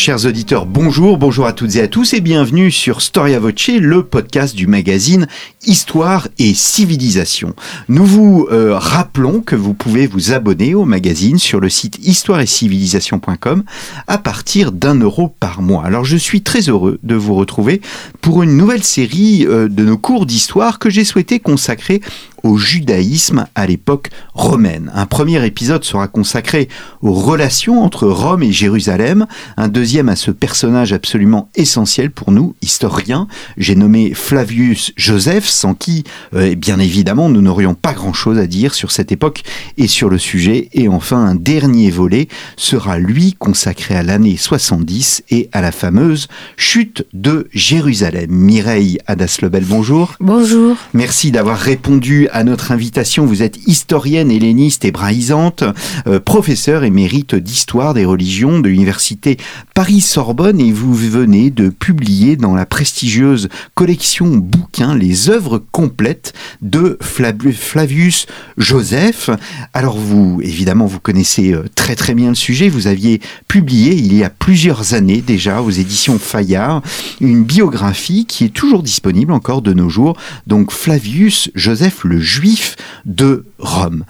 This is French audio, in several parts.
Chers auditeurs, bonjour, bonjour à toutes et à tous et bienvenue sur Storia Voce, le podcast du magazine Histoire et Civilisation. Nous vous euh, rappelons que vous pouvez vous abonner au magazine sur le site histoire et civilisation.com à partir d'un euro par mois. Alors je suis très heureux de vous retrouver pour une nouvelle série euh, de nos cours d'histoire que j'ai souhaité consacrer au judaïsme à l'époque romaine. Un premier épisode sera consacré aux relations entre Rome et Jérusalem, un deuxième à ce personnage absolument essentiel pour nous, historiens. J'ai nommé Flavius Joseph, sans qui, euh, bien évidemment, nous n'aurions pas grand-chose à dire sur cette époque et sur le sujet. Et enfin, un dernier volet sera, lui, consacré à l'année 70 et à la fameuse chute de Jérusalem. Mireille Adas-Lebel, bonjour. Bonjour. Merci d'avoir répondu à notre invitation. Vous êtes historienne helléniste et brahisante, euh, professeur émérite d'histoire des religions de l'université Paris-Sorbonne et vous venez de publier dans la prestigieuse collection bouquin les œuvres complètes de Flavius Joseph. Alors vous, évidemment, vous connaissez euh, très très bien le sujet. Vous aviez publié il y a plusieurs années déjà aux éditions Fayard une biographie qui est toujours disponible encore de nos jours. Donc Flavius Joseph le juif de Rome.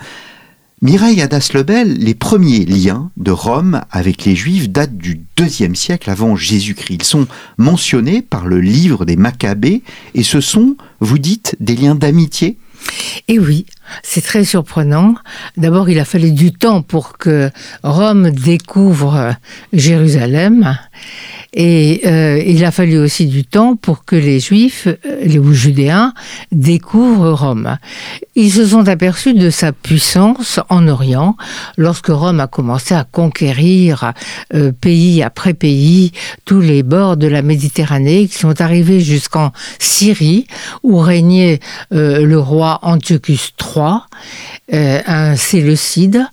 Mireille Adas-Lebel, les premiers liens de Rome avec les Juifs datent du deuxième siècle avant Jésus-Christ. Ils sont mentionnés par le livre des Maccabées et ce sont, vous dites, des liens d'amitié? Et oui, c'est très surprenant. D'abord, il a fallu du temps pour que Rome découvre Jérusalem. Et euh, il a fallu aussi du temps pour que les Juifs, euh, les Judéens, découvrent Rome. Ils se sont aperçus de sa puissance en Orient lorsque Rome a commencé à conquérir euh, pays après pays tous les bords de la Méditerranée, qui sont arrivés jusqu'en Syrie, où régnait le roi Antiochus III, un séleucide,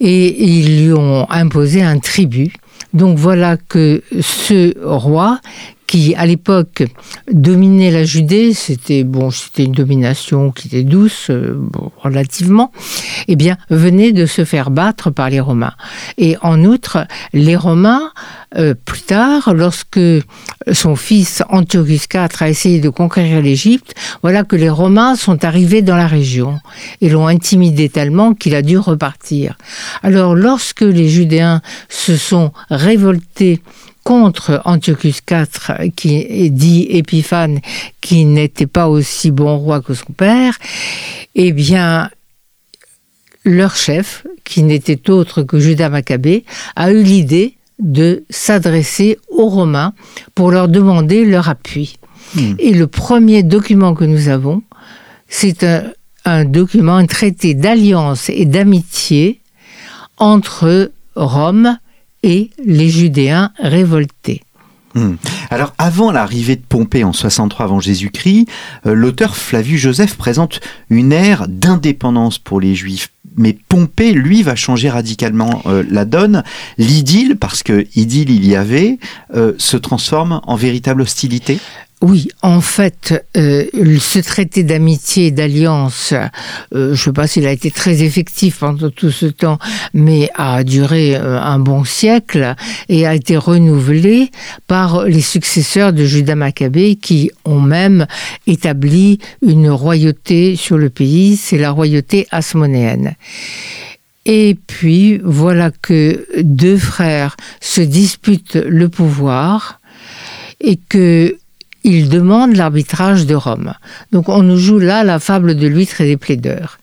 et ils lui ont imposé un tribut donc voilà que ce roi qui à l'époque dominait la Judée, c'était bon, c'était une domination qui était douce euh, relativement, eh bien venait de se faire battre par les Romains. Et en outre, les Romains euh, plus tard, lorsque son fils Antiochus IV a essayé de conquérir l'Égypte, voilà que les Romains sont arrivés dans la région et l'ont intimidé tellement qu'il a dû repartir. Alors lorsque les Judéens se sont révoltés contre Antiochus IV, qui dit Épiphane, qui n'était pas aussi bon roi que son père, eh bien, leur chef, qui n'était autre que Judas Maccabée, a eu l'idée de s'adresser aux Romains pour leur demander leur appui. Hmm. Et le premier document que nous avons, c'est un, un document, un traité d'alliance et d'amitié entre Rome et les Judéens révoltés. Hmm. Alors, avant l'arrivée de Pompée en 63 avant Jésus-Christ, euh, l'auteur Flavius Joseph présente une ère d'indépendance pour les Juifs. Mais Pompée, lui, va changer radicalement euh, la donne. L'idylle, parce que idylle il y avait, euh, se transforme en véritable hostilité? Oui, en fait, euh, ce traité d'amitié et d'alliance, euh, je ne sais pas s'il a été très effectif pendant tout ce temps, mais a duré euh, un bon siècle et a été renouvelé par les successeurs de Judas Maccabée qui ont même établi une royauté sur le pays, c'est la royauté asmonéenne. Et puis voilà que deux frères se disputent le pouvoir et que il demande l'arbitrage de Rome. Donc on nous joue là la fable de l'huître et des plaideurs,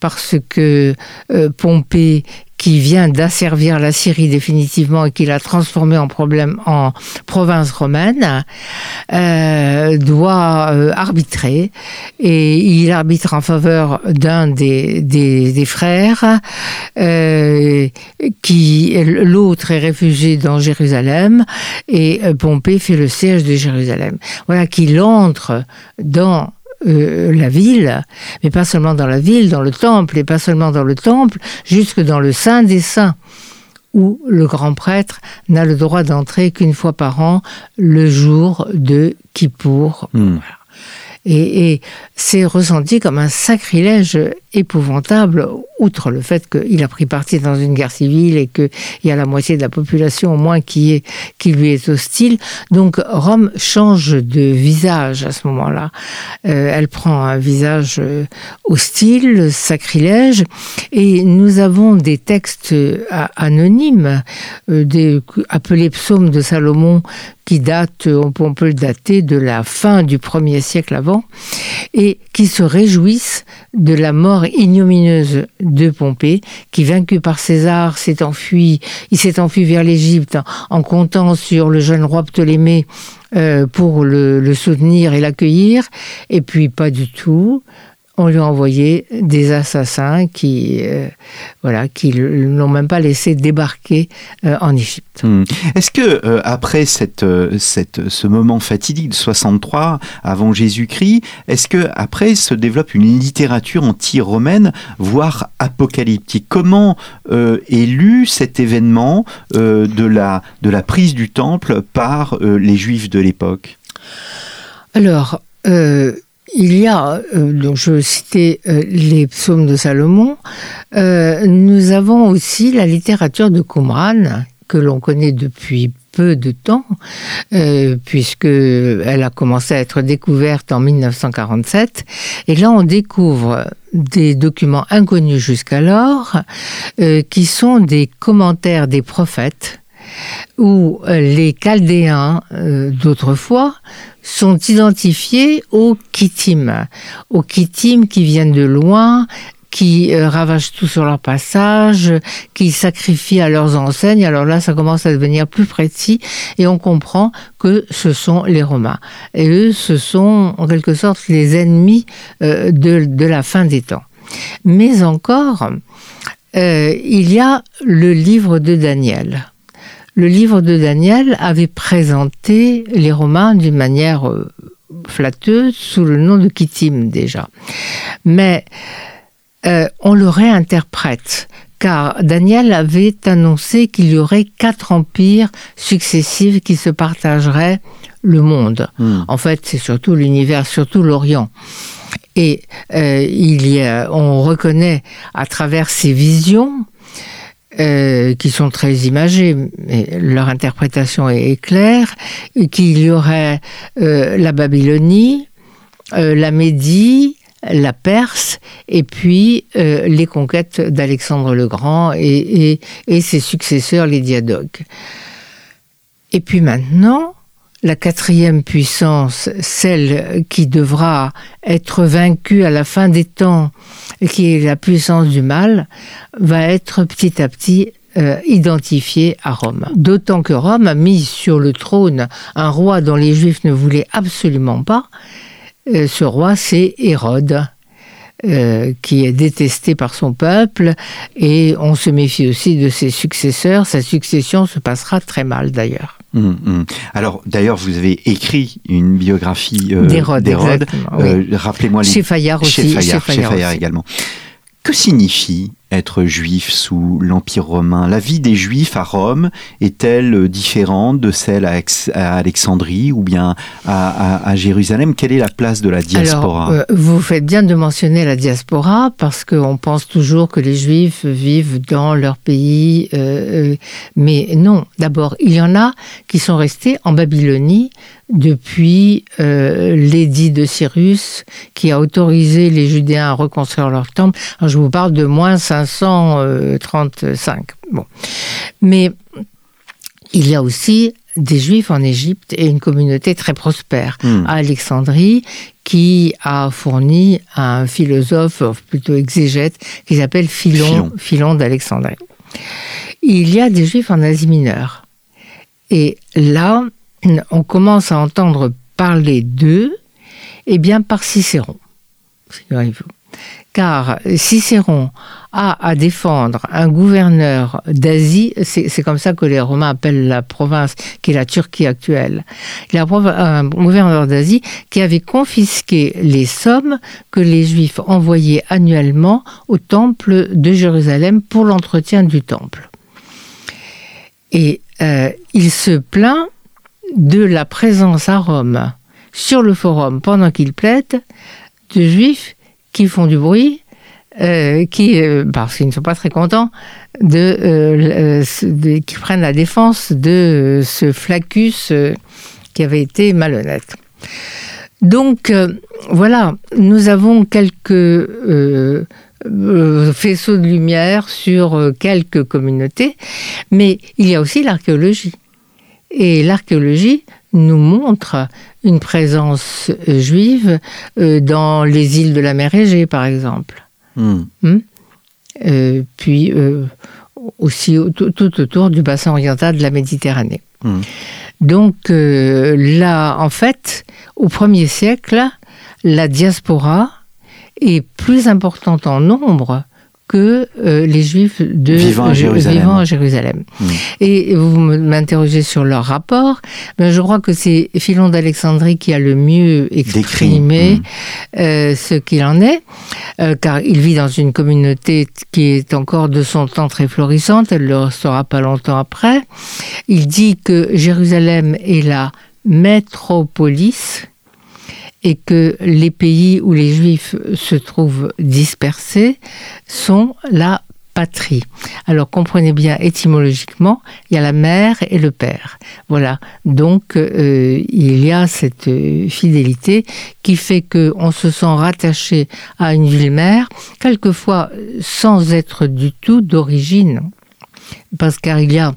parce que euh, Pompée qui vient d'asservir la Syrie définitivement et qui l'a transformée en problème en province romaine, euh, doit euh, arbitrer et il arbitre en faveur d'un des, des, frères euh, qui l'autre est réfugié dans Jérusalem et Pompée fait le siège de Jérusalem. Voilà qu'il entre dans euh, la ville, mais pas seulement dans la ville, dans le temple, et pas seulement dans le temple, jusque dans le Saint des Saints, où le grand prêtre n'a le droit d'entrer qu'une fois par an, le jour de Kippour. Hmm. Et, et c'est ressenti comme un sacrilège épouvantable, outre le fait qu'il a pris parti dans une guerre civile et qu'il y a la moitié de la population au moins qui, lui est hostile. Donc Rome change de visage à ce moment-là. Euh, elle prend un visage euh, hostile, sacrilège, et nous avons des textes euh, anonymes, appelés psaumes de Salomon, qui datent, on peut, on peut le dater de la fin du premier siècle avant, et qui se réjouissent de la mort ignominieuse de Pompée, qui, vaincu par César, s'est enfui, il s'est enfui vers l'Égypte en comptant sur le jeune roi Ptolémée euh, pour le, le soutenir et l'accueillir, et puis pas du tout. On lui a envoyé des assassins qui, euh, voilà, qui l'ont même pas laissé débarquer euh, en Égypte. Hmm. Est-ce que euh, après cette, cette, ce moment fatidique de 63 avant Jésus-Christ, est-ce que après se développe une littérature anti-romaine, voire apocalyptique? Comment est lu cet événement de, la, de la prise du temple par les Juifs de l'époque? Alors, euh, il y a, euh, donc je citais euh, les psaumes de Salomon, euh, nous avons aussi la littérature de Qumran, que l'on connaît depuis peu de temps, euh, puisque elle a commencé à être découverte en 1947. Et là, on découvre des documents inconnus jusqu'alors, euh, qui sont des commentaires des prophètes où euh, les Chaldéens euh, d'autrefois sont identifiés aux Kittim, aux Kittim qui viennent de loin, qui euh, ravagent tout sur leur passage, qui sacrifient à leurs enseignes. Alors là, ça commence à devenir plus précis et on comprend que ce sont les Romains. Et eux, ce sont en quelque sorte les ennemis de, la fin des temps. Mais encore, il y a le livre de Daniel le livre de Daniel avait présenté les Romains d'une manière euh, flatteuse sous le nom de Kittim déjà. Mais euh, on le réinterprète car Daniel avait annoncé qu'il y aurait quatre empires successifs qui se partageraient le monde. Hmm. En fait, c'est surtout l'univers, surtout l'Orient. Et euh, il y a, on reconnaît à travers ces visions euh, qui sont très imagées, mais leur interprétation est, claire, qu'il y aurait euh, la Babylonie, euh, la Médie, la Perse, et puis les conquêtes d'Alexandre le Grand et, et, ses successeurs, les diadoques. Et puis maintenant, la quatrième puissance, celle qui devra être vaincue à la fin des temps, qui est la puissance du mal, va être petit à petit euh, identifiée à Rome. D'autant que Rome a mis sur le trône un roi dont les Juifs ne voulaient absolument pas. Euh, ce roi, c'est Hérode. Euh, qui est détesté par son peuple et on se méfie aussi de ses successeurs. Sa succession se passera très mal d'ailleurs. Hum, hum. Alors, d'ailleurs, vous avez écrit une biographie euh, d'Hérode. Euh, Rappelez-moi les. Chez Fayard aussi. Chez Fayard, chez Fayard, chez Fayard aussi. également. Que signifie être juif sous l'Empire romain La vie des juifs à Rome est-elle différente de celle à, à Alexandrie ou bien à, à, à, Jérusalem? Quelle est la place de la diaspora? Alors, euh, Vous faites bien de mentionner la diaspora parce qu'on pense toujours que les juifs vivent dans leur pays, euh, mais non. D'abord, il y en a qui sont restés en Babylonie depuis euh, l'édit de Cyrus qui a autorisé les Judéens à reconstruire leur temple. Alors, je vous parle de moins 535. Bon. Mais il y a aussi des Juifs en Égypte et une communauté très prospère Hmm. à Alexandrie qui a fourni un philosophe, plutôt exégète, qui s'appelle Philon, Philon. Philon d'Alexandrie. Il y a des Juifs en Asie mineure. Et là, on commence à entendre parler d'eux, et bien par Cicéron. Figurez-vous. Car Cicéron a à défendre un gouverneur d'Asie, c'est comme ça que les Romains appellent la province, qui est la Turquie actuelle. Il a un gouverneur d'Asie qui avait confisqué les sommes que les Juifs envoyaient annuellement au temple de Jérusalem pour l'entretien du temple. Et euh, il se plaint de la présence à Rome, sur le forum, pendant qu'il plaide, de juifs qui font du bruit, euh, qui, euh, parce qu'ils ne sont pas très contents, euh, qui prennent la défense de ce Flaccus qui avait été malhonnête. Donc voilà, nous avons quelques faisceaux de lumière sur quelques communautés, mais il y a aussi l'archéologie. Et l'archéologie nous montre une présence juive dans les îles de la mer Égée, par exemple. Hmm. Hmm? Euh, puis euh, aussi tout, autour du bassin oriental de la Méditerranée. Hmm. Donc euh, là, en fait, au premier siècle, la diaspora est plus importante en nombre que euh, les Juifs de vivant à Jérusalem. Hmm. Et vous m'interrogez sur leur rapport. Ben, je crois que c'est Philon d'Alexandrie qui a le mieux exprimé hmm. euh, ce qu'il en est, euh, car il vit dans une communauté qui est encore de son temps très florissante. Elle le restera pas longtemps après. Il dit que Jérusalem est la métropolis et que les pays où les juifs se trouvent dispersés sont la patrie. Alors comprenez bien étymologiquement, il y a la mère et le père. Voilà. Donc euh, il y a cette euh, fidélité qui fait que on se sent rattaché à une ville-mère, quelquefois sans être du tout d'origine, parce qu'il y a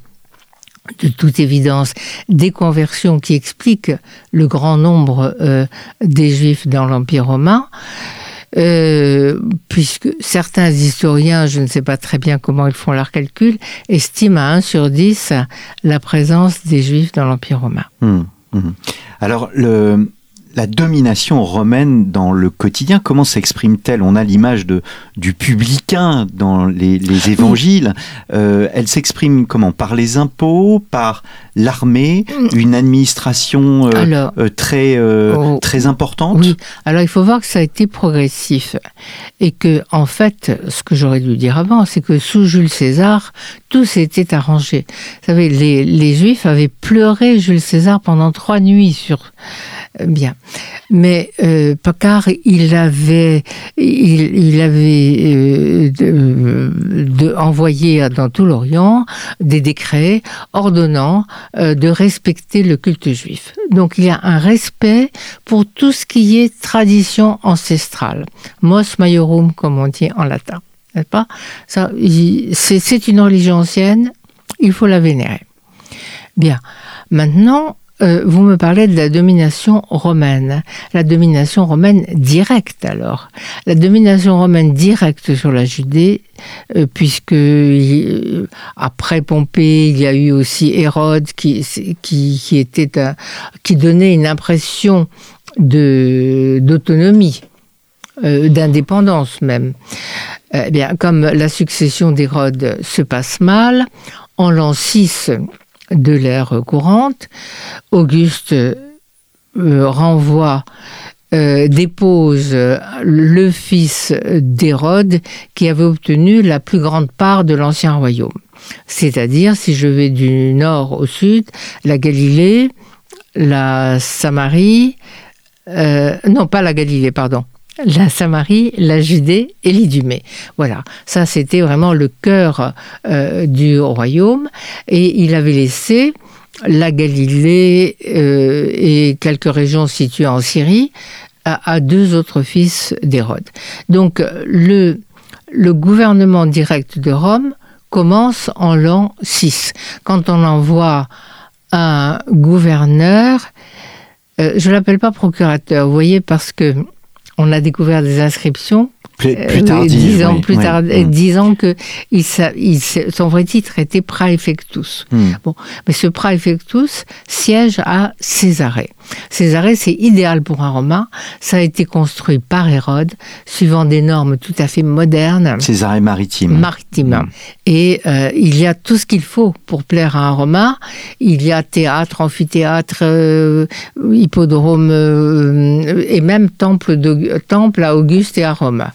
de toute évidence des conversions qui expliquent le grand nombre euh, des juifs dans l'Empire romain. Euh, puisque certains historiens, je ne sais pas très bien comment ils font leur calcul, estiment à 1 sur 10 la présence des juifs dans l'Empire romain. Hum, hum. Alors, le, la domination romaine dans le quotidien, comment s'exprime-t-elle? On a l'image de du publicain dans les, évangiles. Euh, elle s'exprime comment? Par les impôts, par l'armée, mm. une administration euh, euh, très oh. très importante? Oui. Alors il faut voir que ça a été progressif et que en fait, ce que j'aurais dû dire avant, c'est que sous Jules César, tout s'était arrangé. Vous savez, les, les Juifs avaient pleuré Jules César pendant trois nuits sur bien. Mais euh, car il avait, il, avait euh, de, envoyé dans tout l'Orient des décrets ordonnant euh, de respecter le culte juif. Donc il y a un respect pour tout ce qui est tradition ancestrale. Mos maiorum, comme on dit en latin. C'est une religion ancienne, il faut la vénérer. Bien. Maintenant, euh, vous me parlez de la domination romaine, la domination romaine directe alors. La domination romaine directe sur la Judée, euh, puisque euh, après Pompée, il y a eu aussi Hérode qui, qui, était qui donnait une impression d'autonomie, d'indépendance même. Eh bien, comme la succession d'Hérode se passe mal, en l'an 6, de l'ère courante. Auguste euh, renvoie euh, dépose le fils d'Hérode qui avait obtenu la plus grande part de l'ancien royaume. C'est-à-dire, si je vais du nord au sud, la Galilée, la Samarie, euh, non pas la Galilée, pardon, la Samarie, la Judée et l'Idumée. Voilà, ça c'était vraiment le cœur euh, du royaume et il avait laissé la Galilée euh, et quelques régions situées en Syrie à, deux autres fils d'Hérode. Donc le, gouvernement direct de Rome commence en l'an 6. Quand on envoie un gouverneur, euh, je l'appelle pas procurateur, vous voyez, parce que on a découvert des inscriptions plus, plus tard, dix ans plus tard, mm. disant que il, son vrai titre était praefectus. Mm. Bon, mais ce praefectus siège à Césarée. Césarée, c'est idéal pour un romain. Ça a été construit par Hérode, suivant des normes tout à fait modernes. Césarée maritime. Maritime. Mm. Et euh, il y a tout ce qu'il faut pour plaire à un romain. Il y a théâtre, amphithéâtre, euh, hippodrome euh, et même temple, de, temple à Auguste et à Rome.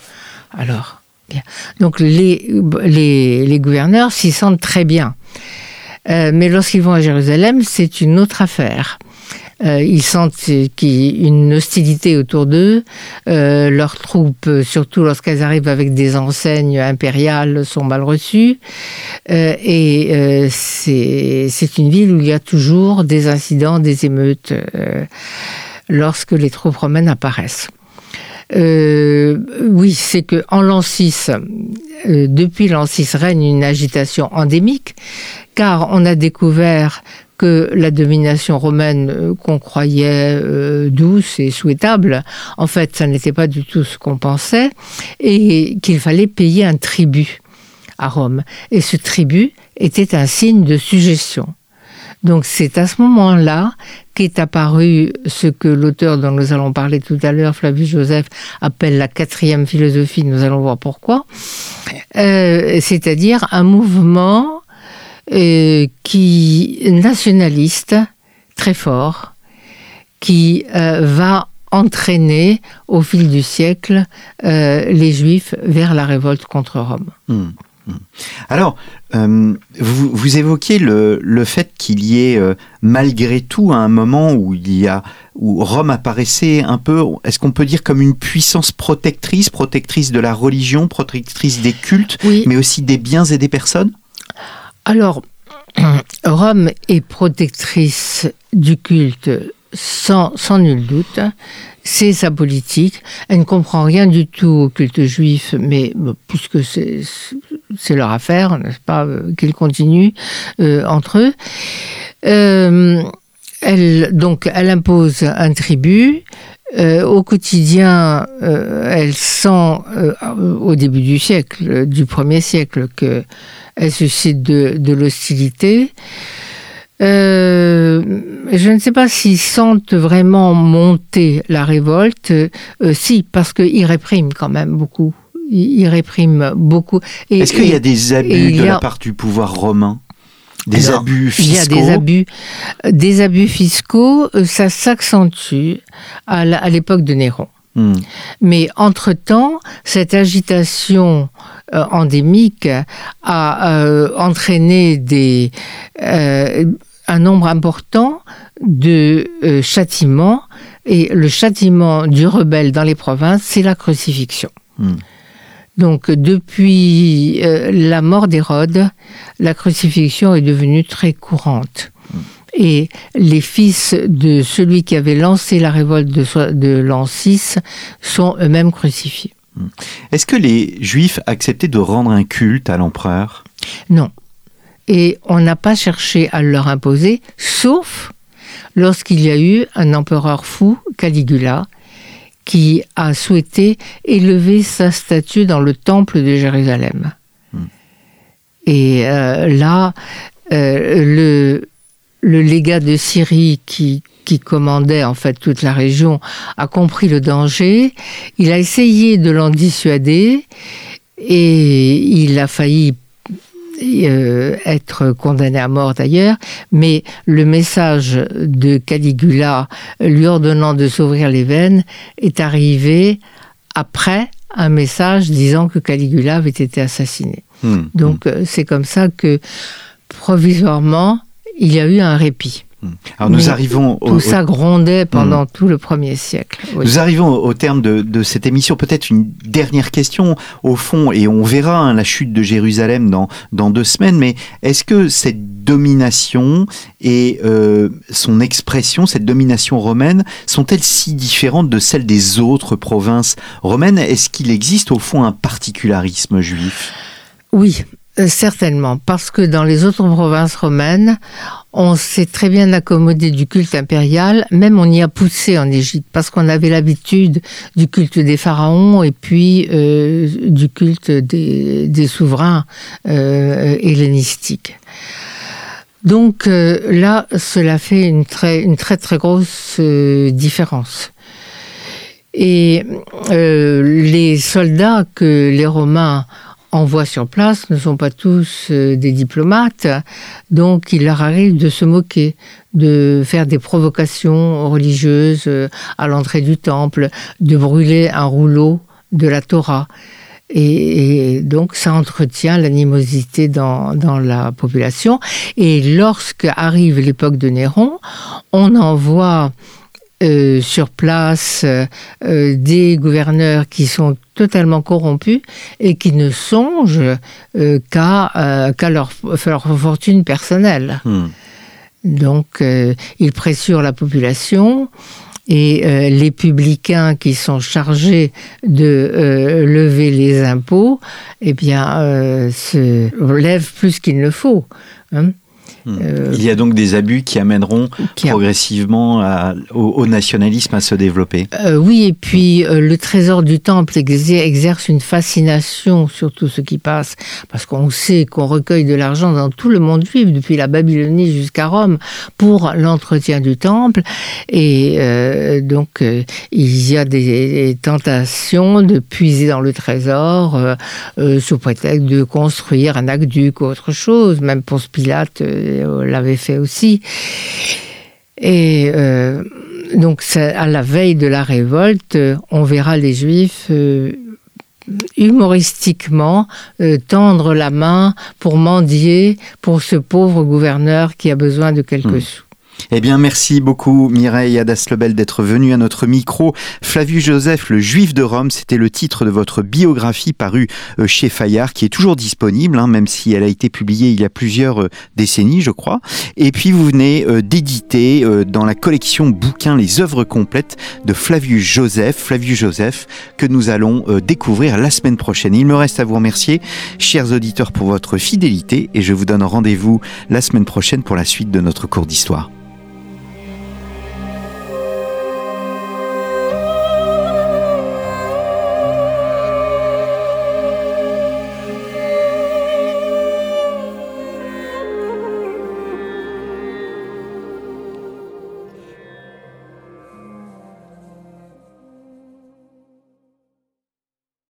Alors, bien. Donc les, les, les gouverneurs s'y sentent très bien. Mais lorsqu'ils vont à Jérusalem, c'est une autre affaire. Euh, ils sentent une hostilité autour d'eux. Euh, leurs troupes, surtout lorsqu'elles arrivent avec des enseignes impériales, sont mal reçues. Euh, et euh, c'est une ville où il y a toujours des incidents, des émeutes euh, lorsque les troupes romaines apparaissent. Euh, oui, c'est que en l'an 6, euh, depuis l'an 6 règne une agitation endémique, car on a découvert que la domination romaine euh, qu'on croyait euh, douce et souhaitable, en fait, ça n'était pas du tout ce qu'on pensait, et qu'il fallait payer un tribut à Rome. Et ce tribut était un signe de suggestion. Donc c'est à ce moment-là qu'est apparu ce que l'auteur dont nous allons parler tout à l'heure, Flavius Joseph, appelle la quatrième philosophie, nous allons voir pourquoi, euh, c'est-à-dire un mouvement euh, qui nationaliste très fort, qui euh, va entraîner au fil du siècle euh, les Juifs vers la révolte contre Rome. Hmm, hmm. Alors, euh, vous, vous évoquez le, le fait qu'il y ait euh, malgré tout un moment où il y a où Rome apparaissait un peu, est-ce qu'on peut dire comme une puissance protectrice, protectrice de la religion, protectrice des cultes, Oui. mais aussi des biens et des personnes? Alors, Rome est protectrice du culte sans, sans nul doute. C'est sa politique. Elle ne comprend rien du tout au culte juif, mais puisque c'est leur affaire, n'est-ce pas, euh, qu'ils continuent euh, entre eux. Euh, elle, donc, elle impose un tribut. Au quotidien, elle sent, au début du siècle, du premier siècle, que elle suscite de, de l'hostilité. Euh, je ne sais pas s'ils sentent vraiment monter la révolte. Euh, si, parce qu'ils répriment quand même beaucoup. Ils, ils répriment beaucoup. Est-ce qu'il y a des abus de la part du pouvoir romain? Des Alors, abus Il y a fiscaux? des abus, des abus fiscaux. euh, Ça s'accentue à l'époque de Néron. Hmm. Mais entre-temps, cette agitation euh, endémique a euh, entraîné des, euh, un nombre important de châtiments. Et le châtiment du rebelle dans les provinces, c'est la crucifixion. Hmm. Donc depuis la mort d'Hérode, la crucifixion est devenue très courante. Et les fils de celui qui avait lancé la révolte de, de l'an 6 sont eux-mêmes crucifiés. Est-ce que les Juifs acceptaient de rendre un culte à l'empereur? Non. Et on n'a pas cherché à leur imposer, sauf lorsqu'il y a eu un empereur fou, Caligula, qui a souhaité élever sa statue dans le temple de Jérusalem. Et euh, là, euh, le, le légat de Syrie qui, qui commandait en fait toute la région a compris le danger. Il a essayé de l'en dissuader et il a failli euh, être condamné à mort d'ailleurs, mais le message de Caligula lui ordonnant de s'ouvrir les veines est arrivé après un message disant que Caligula avait été assassiné. Hmm. Donc euh, c'est comme ça que provisoirement il y a eu un répit. Hmm. Alors nous Mais arrivons au, Tout au- ça grondait pendant tout le premier siècle. Oui. Nous arrivons au terme de, de cette émission. Peut-être une dernière question au fond, et on verra hein, la chute de Jérusalem dans, dans deux semaines, mais est-ce que cette domination et euh, son expression, cette domination romaine, sont-elles si différentes de celles des autres provinces romaines? Est-ce qu'il existe au fond un particularisme juif? Oui, certainement, parce que dans les autres provinces romaines, on s'est très bien accommodé du culte impérial, même on y a poussé en Égypte, parce qu'on avait l'habitude du culte des pharaons et puis euh, du culte des, souverains euh, hellénistiques. Donc euh, là, cela fait une très, une très très grosse euh, différence. Et euh, les soldats que les Romains envoient sur place ne sont pas tous euh, des diplomates, donc il leur arrive de se moquer, de faire des provocations religieuses euh, à l'entrée du temple, de brûler un rouleau de la Torah. Et, donc ça entretient l'animosité dans, dans, la population. Et lorsque arrive l'époque de Néron, on envoie euh, sur place euh, euh, des gouverneurs qui sont totalement corrompus et qui ne songent qu'à leur, leur, fortune personnelle. Hmm. Donc, ils pressurent la population et les publicains qui sont chargés de lever les impôts, eh bien, se lèvent plus qu'il ne faut. Hein. Euh, Il y a donc des abus qui amèneront progressivement au, nationalisme à se développer. Euh, oui, et puis euh, le trésor du temple exerce une fascination sur tout ce qui passe, parce qu'on sait qu'on recueille de l'argent dans tout le monde juif, depuis la Babylonie jusqu'à Rome, pour l'entretien du temple. Et donc, il y a des, tentations de puiser dans le trésor sous prétexte de construire un aqueduc ou autre chose, même pour Pilate l'avait fait aussi. Et euh, donc, à la veille de la révolte, on verra les Juifs euh, humoristiquement euh, tendre la main pour mendier pour ce pauvre gouverneur qui a besoin de quelques hmm. sous. Eh bien, merci beaucoup Mireille Adas-Lebel d'être venue à notre micro. Flavius Joseph, le juif de Rome, c'était le titre de votre biographie parue euh, chez Fayard, qui est toujours disponible, hein, même si elle a été publiée il y a plusieurs euh, décennies, je crois. Et puis, vous venez euh, d'éditer dans la collection bouquins les œuvres complètes de Flavius Joseph, Flavius Joseph, que nous allons découvrir la semaine prochaine. Il me reste à vous remercier, chers auditeurs, pour votre fidélité, et je vous donne rendez-vous la semaine prochaine pour la suite de notre cours d'histoire.